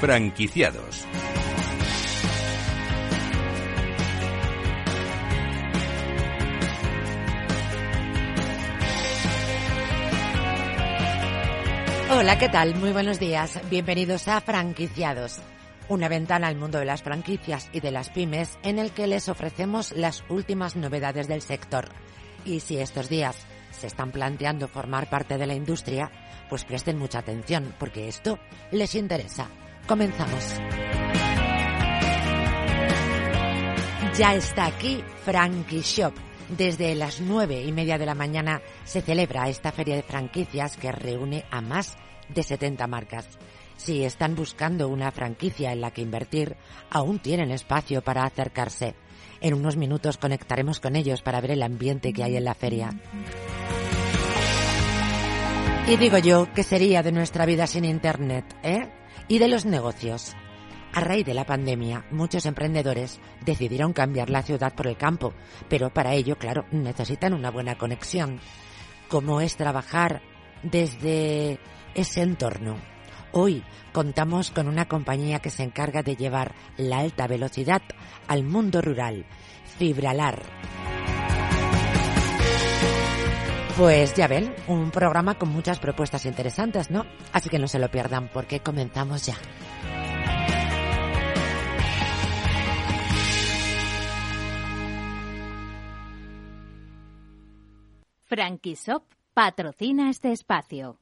Franquiciados. Hola, ¿qué tal? Muy buenos días. Bienvenidos a Franquiciados, una ventana al mundo de las franquicias y de las pymes en el que les ofrecemos las últimas novedades del sector. Y si estos días se están planteando formar parte de la industria, pues presten mucha atención porque esto les interesa. Comenzamos. Ya está aquí Frankie Shop desde las nueve y media de la mañana se celebra esta feria de franquicias que reúne a más de 70 marcas. Si están buscando una franquicia en la que invertir, aún tienen espacio para acercarse. En unos minutos conectaremos con ellos para ver el ambiente que hay en la feria. Y digo yo, ¿qué sería de nuestra vida sin Internet, eh? Y de los negocios. A raíz de la pandemia, muchos emprendedores decidieron cambiar la ciudad por el campo, pero para ello, claro, necesitan una buena conexión. ¿Cómo es trabajar desde ese entorno? Hoy contamos con una compañía que se encarga de llevar la alta velocidad al mundo rural, Fibralar. Pues ya ven, un programa con muchas propuestas interesantes, ¿no? Así que no se lo pierdan porque comenzamos ya. Shop patrocina este espacio.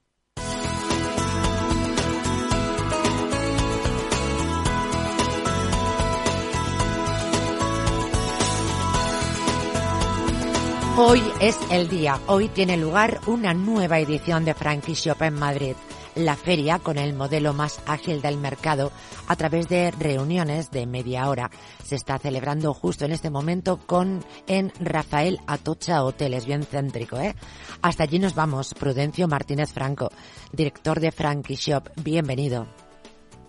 Hoy es el día, hoy tiene lugar una nueva edición de Frankie Shop en Madrid la feria con el modelo más ágil del mercado a través de reuniones de media hora. Se está celebrando justo en este momento con en Rafael Atocha Hoteles, bien céntrico, ¿eh? Hasta allí nos vamos. Prudencio Martínez Franco, director de Frankie Shop. Bienvenido.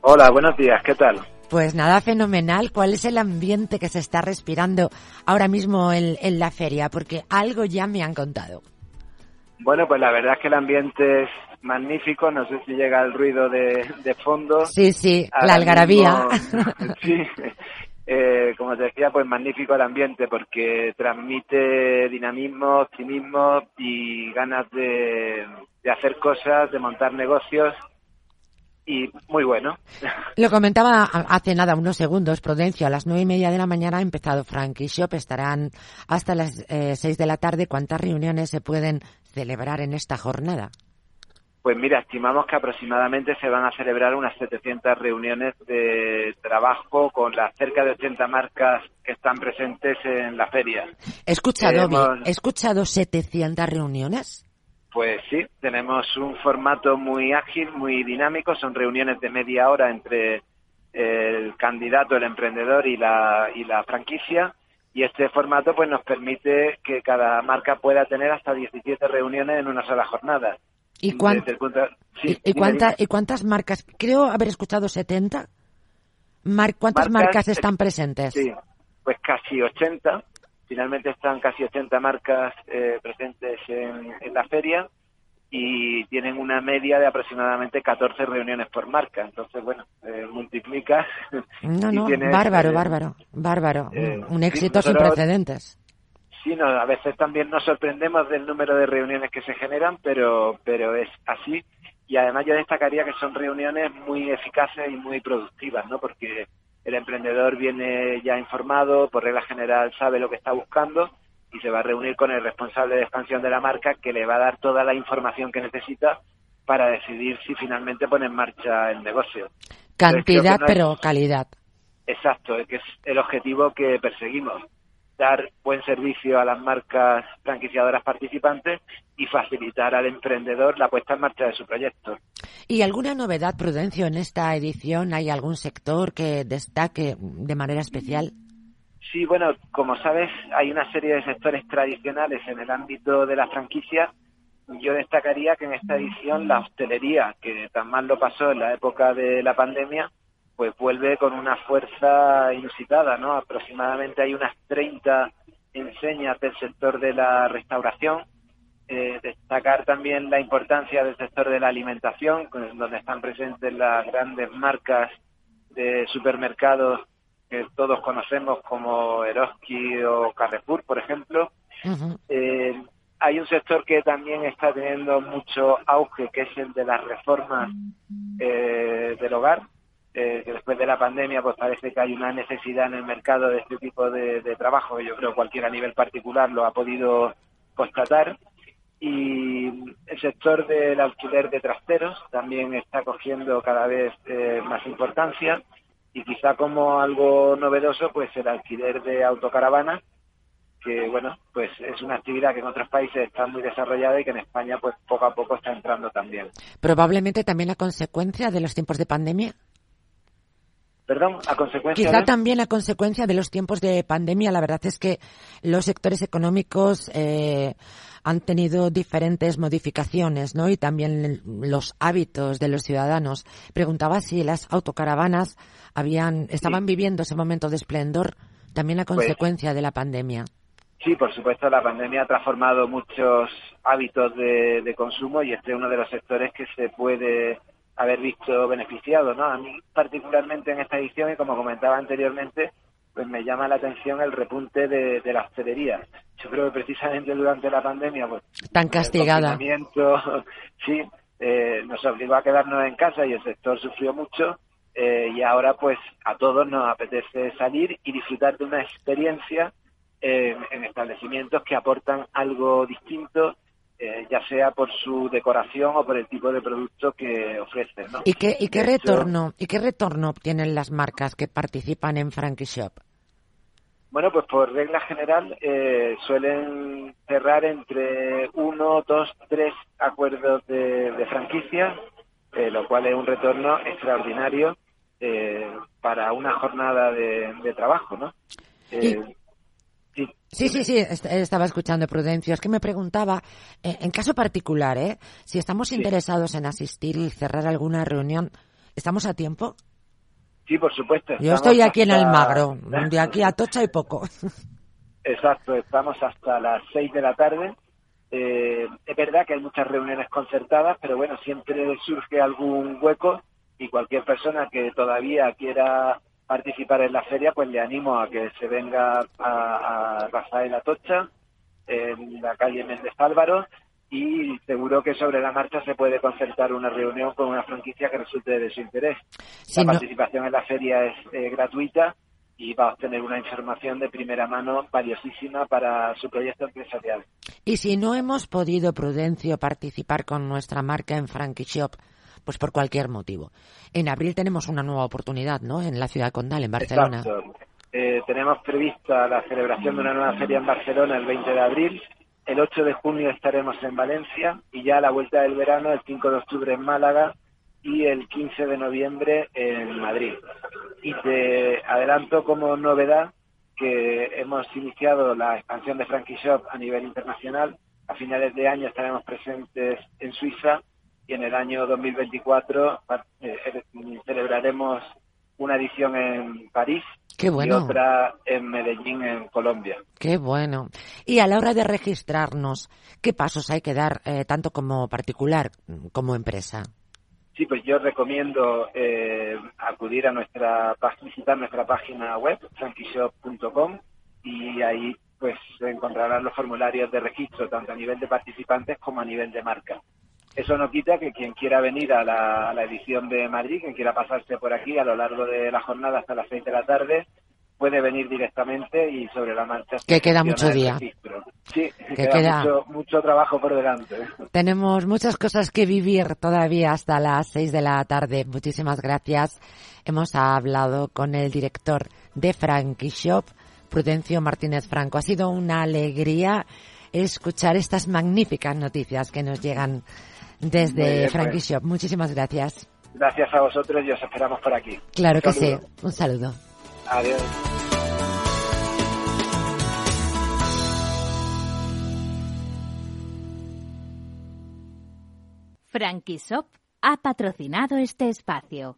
Hola, buenos días, ¿qué tal? Pues nada, fenomenal. ¿Cuál es el ambiente que se está respirando ahora mismo en, en la feria? Porque algo ya me han contado. Bueno, pues la verdad es que el ambiente es magnífico, no sé si llega el ruido de, fondo. Sí, sí, la algarabía. sí, eh, como te decía, pues magnífico el ambiente porque transmite dinamismo, optimismo y ganas de, de hacer cosas, de montar negocios y muy bueno. Lo comentaba hace nada, unos segundos, Prudencio, a las nueve y media de la mañana ha empezado Frankie Shop, estarán hasta las eh, seis de la tarde. ¿Cuántas reuniones se pueden celebrar en esta jornada? Pues mira, estimamos que aproximadamente se van a celebrar unas 700 reuniones de trabajo con las cerca de 80 marcas que están presentes en la feria. He escuchado, ¿he escuchado 700 reuniones? Pues sí, tenemos un formato muy ágil, muy dinámico, son reuniones de media hora entre el candidato, el emprendedor y la, y la franquicia y este formato pues nos permite que cada marca pueda tener hasta 17 reuniones en una sola jornada. ¿Y, ¿Y, cuántas marcas? Creo haber escuchado 70. ¿Cuántas marcas, están presentes? Sí, pues casi 80. Finalmente están casi 80 marcas eh, presentes en, la feria y tienen una media de aproximadamente 14 reuniones por marca. Entonces, bueno, eh, multiplica. No, no, bárbaro, eh, bárbaro, bárbaro. un éxito sin precedentes sí, a veces también nos sorprendemos del número de reuniones que se generan, pero, pero es así. Y además yo destacaría que son reuniones muy eficaces y muy productivas, ¿no? Porque el emprendedor viene ya informado, por regla general sabe lo que está buscando y se va a reunir con el responsable de expansión de la marca que le va a dar toda la información que necesita para decidir si finalmente pone en marcha el negocio. Cantidad, pero calidad. Exacto, que es el objetivo que perseguimos dar buen servicio a las marcas franquiciadoras participantes y facilitar al emprendedor la puesta en marcha de su proyecto. ¿Y alguna novedad, Prudencio, en esta edición? ¿Hay algún sector que destaque de manera especial? Sí, bueno, como sabes, hay una serie de sectores tradicionales en el ámbito de la franquicia. Yo destacaría que en esta edición la hostelería, que tan mal lo pasó en la época de la pandemia, pues vuelve con una fuerza inusitada, ¿no? Aproximadamente hay unas 30 enseñas del sector de la restauración. Eh, destacar también la importancia del sector de la alimentación, donde están presentes las grandes marcas de supermercados que todos conocemos como Eroski o Carrefour, por ejemplo. eh, hay un sector que también está teniendo mucho auge, que es el de las reformas eh, del hogar. Eh, que después de la pandemia pues parece que hay una necesidad en el mercado de este tipo de, de trabajo, que yo creo que cualquiera a nivel particular lo ha podido constatar. Y el sector del alquiler de trasteros también está cogiendo cada vez eh, más importancia. Y quizá como algo novedoso pues el alquiler de autocaravanas que bueno pues es una actividad que en otros países está muy desarrollada y que en España pues poco a poco está entrando también. Probablemente también la consecuencia de los tiempos de pandemia Perdón, a consecuencia Quizá de... también a consecuencia de los tiempos de pandemia. La verdad es que los sectores económicos eh, han tenido diferentes modificaciones, ¿no? Y también los hábitos de los ciudadanos. Preguntaba si las autocaravanas habían, estaban sí. viviendo ese momento de esplendor también a Pues consecuencia de la pandemia. Sí, por supuesto, la pandemia ha transformado muchos hábitos de, de consumo y este es uno de los sectores que se puede haber visto beneficiado, ¿no? A mí particularmente en esta edición y como comentaba anteriormente, pues me llama la atención el repunte de, de la hostelería. Yo creo que precisamente durante la pandemia, pues tan castigada, el sí, eh, nos obligó a quedarnos en casa y el sector sufrió mucho eh, y ahora pues a todos nos apetece salir y disfrutar de una experiencia en, en establecimientos que aportan algo distinto eh, ya sea por su decoración o por el tipo de producto que ofrecen. ¿no? ¿Y qué, y qué retorno y qué retorno obtienen las marcas que participan en Frankie Shop? Bueno, pues por regla general eh, suelen cerrar entre uno, dos, tres acuerdos de, de franquicia, eh, lo cual es un retorno extraordinario eh, para una jornada de, de trabajo, ¿no? ¿Y? Sí, sí, sí, estaba escuchando Prudencio. Es que me preguntaba, eh, en caso particular, ¿eh? si estamos sí. interesados en asistir y cerrar alguna reunión, ¿estamos a tiempo? Sí, por supuesto. Yo estoy aquí hasta... en Almagro, de aquí a Tocha y poco. Exacto, estamos hasta las seis de la tarde. Eh, es verdad que hay muchas reuniones concertadas, pero bueno, siempre surge algún hueco y cualquier persona que todavía quiera participar en la feria, pues le animo a que se venga a, a Rafael Atocha, en la calle Méndez Álvaro, y seguro que sobre la marcha se puede concertar una reunión con una franquicia que resulte de su interés. Sí, la no... participación en la feria es eh, gratuita y va a obtener una información de primera mano valiosísima para su proyecto empresarial. Y si no hemos podido, Prudencio, participar con nuestra marca en Frankie Shop, pues por cualquier motivo. En abril tenemos una nueva oportunidad, ¿no? En la ciudad condal, en Barcelona. Eh, tenemos prevista la celebración de una nueva feria en Barcelona el 20 de abril. El 8 de junio estaremos en Valencia y ya a la vuelta del verano, el 5 de octubre en Málaga y el 15 de noviembre en Madrid. Y te adelanto como novedad que hemos iniciado la expansión de Frankie Shop a nivel internacional. A finales de año estaremos presentes en Suiza y en el año 2024 eh, celebraremos una edición en París Qué bueno. y otra en Medellín, en Colombia. Qué bueno. Y a la hora de registrarnos, ¿qué pasos hay que dar eh, tanto como particular como empresa? Sí, pues yo recomiendo eh, acudir a nuestra visitar nuestra página web frankishop.com y ahí pues encontrarán los formularios de registro tanto a nivel de participantes como a nivel de marca. Eso no quita que quien quiera venir a la, a la, edición de Madrid, quien quiera pasarse por aquí a lo largo de la jornada hasta las seis de la tarde, puede venir directamente y sobre la marcha. Que queda mucho día. Sí, que queda, queda... Mucho, mucho, trabajo por delante. Tenemos muchas cosas que vivir todavía hasta las seis de la tarde. Muchísimas gracias. Hemos hablado con el director de Frankie Shop, Prudencio Martínez Franco. Ha sido una alegría escuchar estas magníficas noticias que nos llegan desde Frankie pues. Shop. Muchísimas gracias. Gracias a vosotros y os esperamos por aquí. Claro que sí. Un saludo. Adiós. Frankie Shop ha patrocinado este espacio.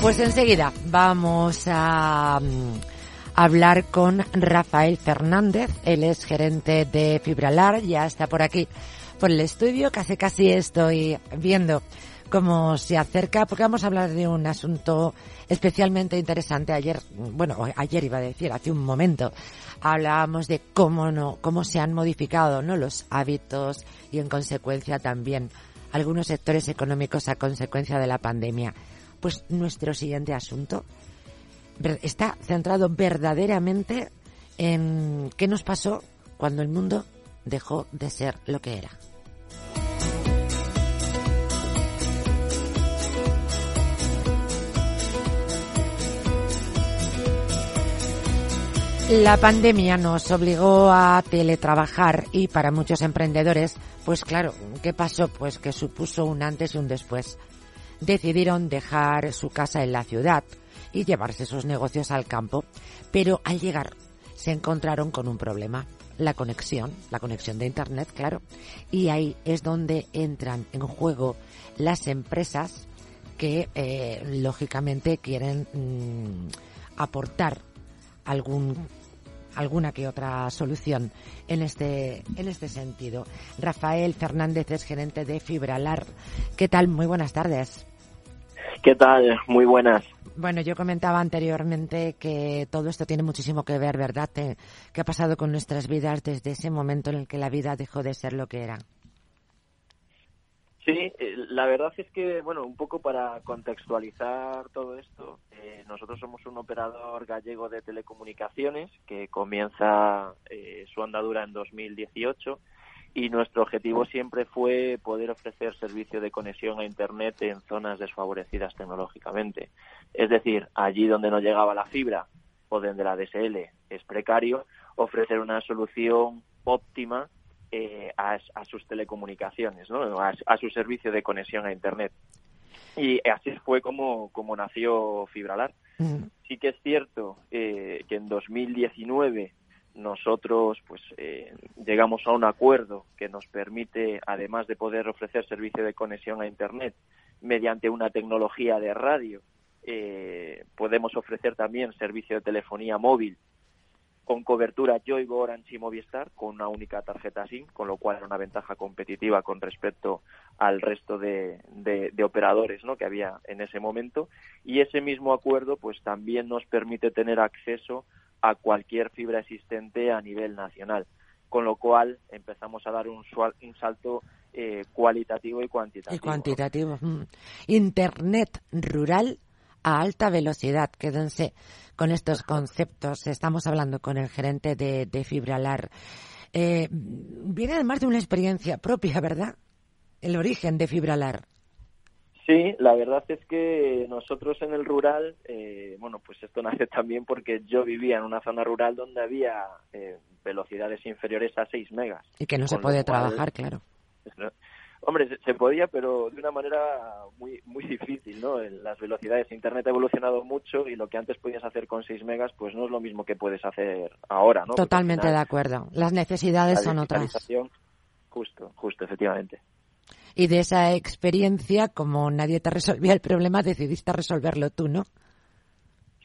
Pues enseguida vamos a mm, hablar con Rafael Fernández. Él es gerente de Fibralar, ya está por aquí, por el estudio. Casi casi estoy viendo cómo se acerca, porque vamos a hablar de un asunto especialmente interesante. Ayer, bueno, ayer iba a decir, hace un momento, hablábamos de cómo no, cómo se han modificado, ¿no? Los hábitos y en consecuencia también algunos sectores económicos a consecuencia de la pandemia. Pues nuestro siguiente asunto está centrado verdaderamente en qué nos pasó cuando el mundo dejó de ser lo que era. La pandemia nos obligó a teletrabajar y para muchos emprendedores, pues claro, ¿qué pasó? Pues que supuso un antes y un después. Decidieron dejar su casa en la ciudad y llevarse sus negocios al campo, pero al llegar se encontraron con un problema, la conexión, la conexión de Internet, claro, y ahí es donde entran en juego las empresas que eh, lógicamente quieren mm, aportar algún alguna que otra solución en este, en este sentido. Rafael Fernández es gerente de Fibralar. ¿Qué tal? Muy buenas tardes. ¿Qué tal? Muy buenas. Bueno, yo comentaba anteriormente que todo esto tiene muchísimo que ver, ¿verdad? ¿Qué ha pasado con nuestras vidas desde ese momento en el que la vida dejó de ser lo que era? Sí, eh, la verdad es que, bueno, un poco para contextualizar todo esto, eh, nosotros somos un operador gallego de telecomunicaciones que comienza eh, su andadura en 2018 y nuestro objetivo siempre fue poder ofrecer servicio de conexión a Internet en zonas desfavorecidas tecnológicamente. Es decir, allí donde no llegaba la fibra o donde la DSL es precario, ofrecer una solución óptima eh, a, sus telecomunicaciones, ¿no? a, su servicio de conexión a Internet. Y así fue como, como nació Fibralar. Mm. Sí que es cierto eh, que en 2019 nosotros pues eh, llegamos a un acuerdo que nos permite, además de poder ofrecer servicio de conexión a Internet mediante una tecnología de radio, podemos ofrecer también servicio de telefonía móvil con cobertura Yoigo, Orange y Movistar con una única tarjeta SIM, con lo cual era una ventaja competitiva con respecto al resto de, operadores ¿no? que había en ese momento. Y ese mismo acuerdo pues también nos permite tener acceso a cualquier fibra existente a nivel nacional, con lo cual empezamos a dar un, un salto eh, cualitativo y cuantitativo. Y cuantitativo. Mm. Internet rural a alta velocidad. Quédense con estos conceptos. Estamos hablando con el gerente de, Fibralar. Eh, viene además de una experiencia propia, ¿verdad? El origen de Fibralar. Sí, la verdad es que nosotros en el rural, eh, bueno, pues esto nace también porque yo vivía en una zona rural donde había eh, velocidades inferiores a 6 megas. Y que no se puede trabajar, claro. Hombre, se, podía, pero de una manera muy muy difícil, ¿no? Las velocidades, Internet ha evolucionado mucho y lo que antes podías hacer con 6 megas, pues no es lo mismo que puedes hacer ahora, ¿no? Totalmente de acuerdo. Las necesidades son otras. Justo, justo, efectivamente. Y de esa experiencia, como nadie te resolvía el problema, decidiste resolverlo tú, ¿no?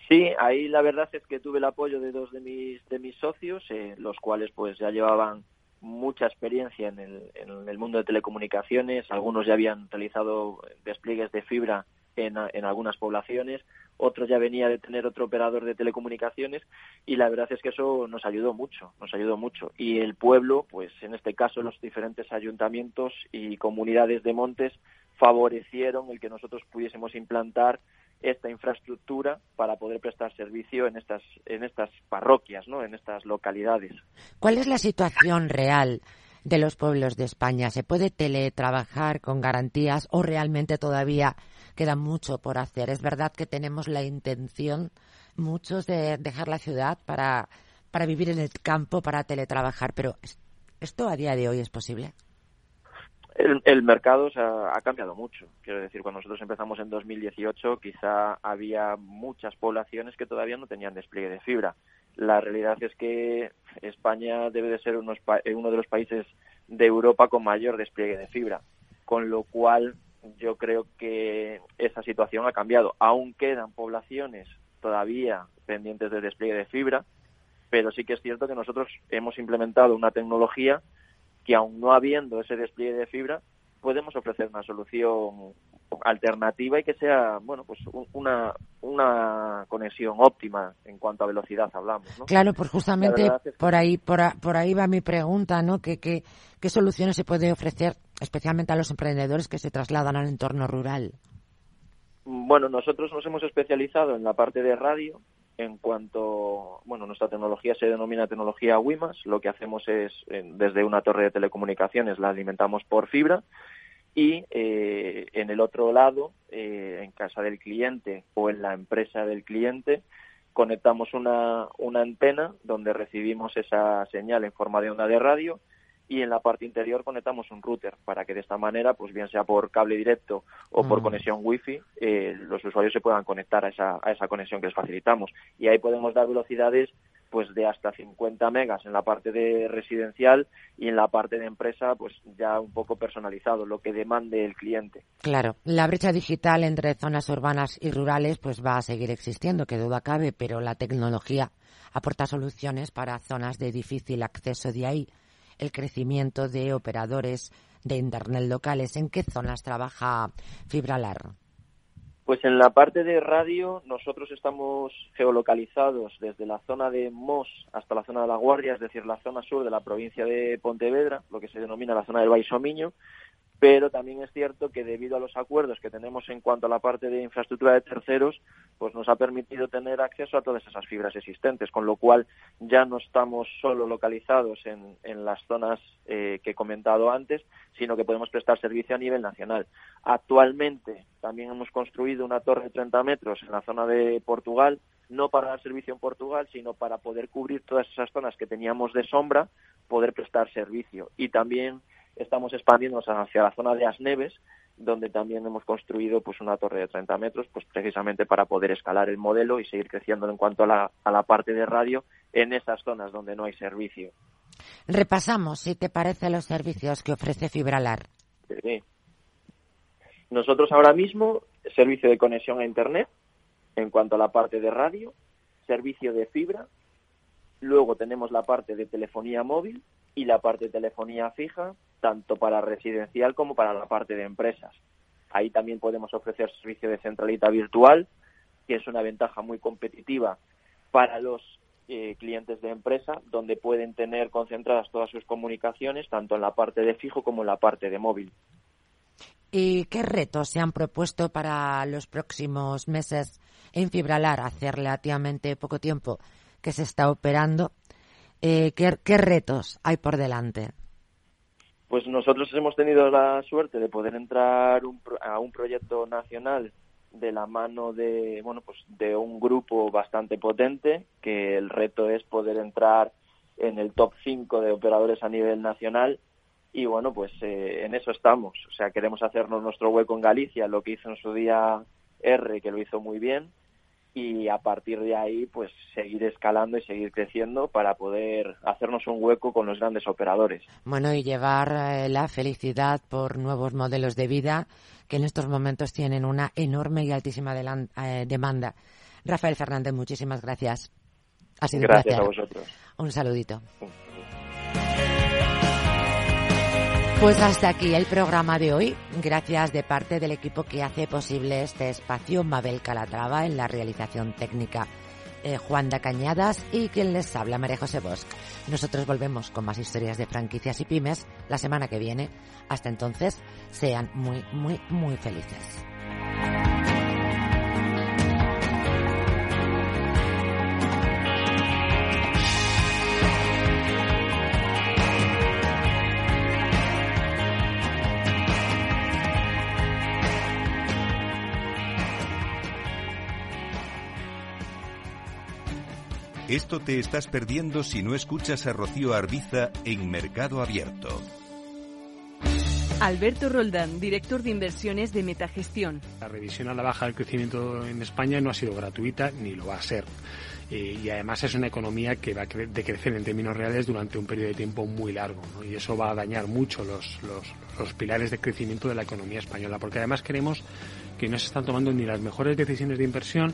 Sí, ahí la verdad es que tuve el apoyo de dos de mis de mis socios, eh, los cuales pues ya llevaban mucha experiencia en el, en el mundo de telecomunicaciones, algunos ya habían realizado despliegues de fibra en, en, algunas poblaciones, otros ya venía de tener otro operador de telecomunicaciones y la verdad es que eso nos ayudó mucho, nos ayudó mucho. Y el pueblo, pues en este caso los diferentes ayuntamientos y comunidades de montes favorecieron el que nosotros pudiésemos implantar esta infraestructura para poder prestar servicio en estas en estas parroquias, ¿no? En estas localidades. ¿Cuál es la situación real de los pueblos de España? ¿Se puede teletrabajar con garantías o realmente todavía queda mucho por hacer? Es verdad que tenemos la intención muchos de dejar la ciudad para para vivir en el campo, para teletrabajar, pero esto a día de hoy es posible. El, mercado ha cambiado mucho. Quiero decir, cuando nosotros empezamos en 2018, quizá había muchas poblaciones que todavía no tenían despliegue de fibra. La realidad es que España debe de ser uno de los países de Europa con mayor despliegue de fibra, con lo cual yo creo que esa situación ha cambiado. Aún quedan poblaciones todavía pendientes de despliegue de fibra, pero sí que es cierto que nosotros hemos implementado una tecnología que aún no habiendo ese despliegue de fibra, podemos ofrecer una solución alternativa y que sea, bueno, pues una, una conexión óptima en cuanto a velocidad hablamos, Claro, pues justamente por ahí por, por ahí va mi pregunta, ¿no? ¿Qué, qué, qué soluciones se puede ofrecer especialmente a los emprendedores que se trasladan al entorno rural? Bueno, nosotros nos hemos especializado en la parte de radio, en cuanto, bueno, nuestra tecnología se denomina tecnología WIMAS, lo que hacemos es, desde una torre de telecomunicaciones la alimentamos por fibra y eh, en el otro lado, eh, en casa del cliente o en la empresa del cliente, conectamos una, una antena donde recibimos esa señal en forma de onda de radio y en la parte interior conectamos un router para que de esta manera, pues bien sea por cable directo o por mm. conexión wifi, eh, los usuarios se puedan conectar a esa, a esa conexión que les facilitamos. Y ahí podemos dar velocidades pues de hasta 50 megas en la parte de residencial y en la parte de empresa pues ya un poco personalizado lo que demande el cliente. Claro, la brecha digital entre zonas urbanas y rurales pues va a seguir existiendo, que duda cabe, pero la tecnología aporta soluciones para zonas de difícil acceso de ahí el crecimiento de operadores de Internet locales. ¿En qué zonas trabaja Fibralar? Pues en la parte de radio nosotros estamos geolocalizados desde la zona de Mos hasta la zona de La Guardia, es decir, la zona sur de la provincia de Pontevedra, lo que se denomina la zona del Baixomiño, pero también es cierto que debido a los acuerdos que tenemos en cuanto a la parte de infraestructura de terceros, pues nos ha permitido tener acceso a todas esas fibras existentes, con lo cual ya no estamos solo localizados en, las zonas eh, que he comentado antes, sino que podemos prestar servicio a nivel nacional. Actualmente también hemos construido una torre de 30 metros en la zona de Portugal, no para dar servicio en Portugal, sino para poder cubrir todas esas zonas que teníamos de sombra, poder prestar servicio. Y también estamos expandiéndonos hacia la zona de Asneves, donde también hemos construido pues una torre de 30 metros, pues precisamente para poder escalar el modelo y seguir creciendo en cuanto a la, a la parte de radio en esas zonas donde no hay servicio. Repasamos, si te parece, los servicios que ofrece Fibralar. Sí. Nosotros ahora mismo, servicio de conexión a Internet, en cuanto a la parte de radio, servicio de fibra, luego tenemos la parte de telefonía móvil y la parte de telefonía fija, tanto para residencial como para la parte de empresas. Ahí también podemos ofrecer servicio de centralita virtual, que es una ventaja muy competitiva para los eh, clientes de empresa, donde pueden tener concentradas todas sus comunicaciones, tanto en la parte de fijo como en la parte de móvil. ¿Y qué retos se han propuesto para los próximos meses en Fibralar? Hace relativamente poco tiempo que se está operando. Eh, ¿qué, retos hay por delante? Pues nosotros hemos tenido la suerte de poder entrar a un proyecto nacional de la mano de bueno pues de un grupo bastante potente que el reto es poder entrar en el top 5 de operadores a nivel nacional. Y bueno pues eh, en eso estamos. O sea queremos hacernos nuestro hueco en Galicia lo que hizo en su día R que lo hizo muy bien y a partir de ahí pues seguir escalando y seguir creciendo para poder hacernos un hueco con los grandes operadores. Bueno, y llevar eh, la felicidad por nuevos modelos de vida que en estos momentos tienen una enorme y altísima eh, demanda. Rafael Fernández, muchísimas gracias. Ha sido gracias a vosotros. Un saludito. Pues hasta aquí el programa de hoy. Gracias de parte del equipo que hace posible este espacio, Mabel Calatrava en la realización técnica, eh, Juan da Cañadas y quien les habla, María José Bosch. Nosotros volvemos con más historias de franquicias y pymes la semana que viene. Hasta entonces, sean muy, muy, muy felices. Esto te estás perdiendo si no escuchas a Rocío Arbiza en Mercado Abierto. Alberto Roldán, director de inversiones de Metagestión. La revisión a la baja del crecimiento en España no ha sido gratuita ni lo va a ser eh, y además es una economía que va a decrecer en términos reales durante un periodo de tiempo muy largo y eso va a dañar mucho los, los, los pilares de crecimiento de la economía española porque además queremos que no se están tomando ni las mejores decisiones de inversión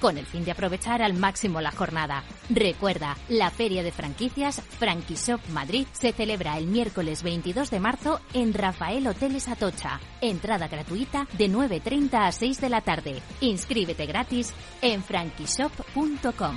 con el fin de aprovechar al máximo la jornada. Recuerda, la Feria de Franquicias Franquishop Madrid se celebra el miércoles 22 de marzo en Rafael Hoteles Atocha. Entrada gratuita de 9.30 a 6 de la tarde. Inscríbete gratis en franquishop.com.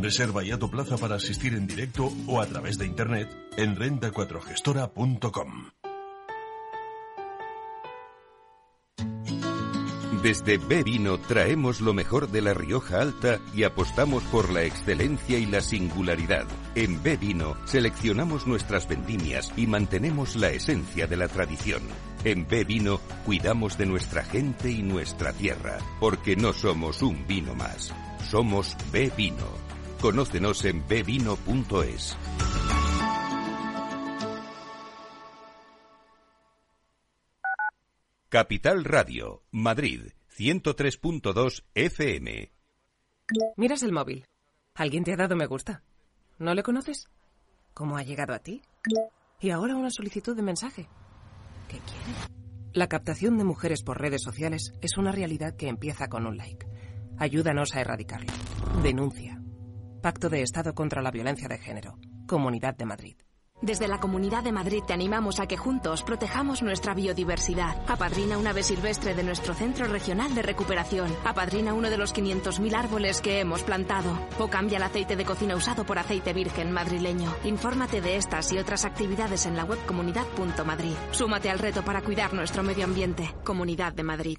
Reserva ya tu plaza para asistir en directo o a través de internet en renta4gestora.com. Desde B Vino traemos lo mejor de la Rioja Alta y apostamos por la excelencia y la singularidad. En B Vino seleccionamos nuestras vendimias y mantenemos la esencia de la tradición. En B Vino cuidamos de nuestra gente y nuestra tierra, porque no somos un vino más. Somos B Vino. Conócenos en bvino.es. Capital Radio, Madrid, 103.2 FM. Miras el móvil. Alguien te ha dado me gusta. ¿No le conoces? ¿Cómo ha llegado a ti? Y ahora una solicitud de mensaje. ¿Qué quiere? La captación de mujeres por redes sociales es una realidad que empieza con un like. Ayúdanos a erradicarlo. Denuncia. Pacto de Estado contra la Violencia de Género. Comunidad de Madrid. Desde la Comunidad de Madrid te animamos a que juntos protejamos nuestra biodiversidad. Apadrina una ave silvestre de nuestro Centro Regional de Recuperación. Apadrina uno de los 500.000 árboles que hemos plantado. O cambia el aceite de cocina usado por aceite virgen madrileño. Infórmate de estas y otras actividades en la web comunidad.madrid. Súmate al reto para cuidar nuestro medio ambiente. Comunidad de Madrid.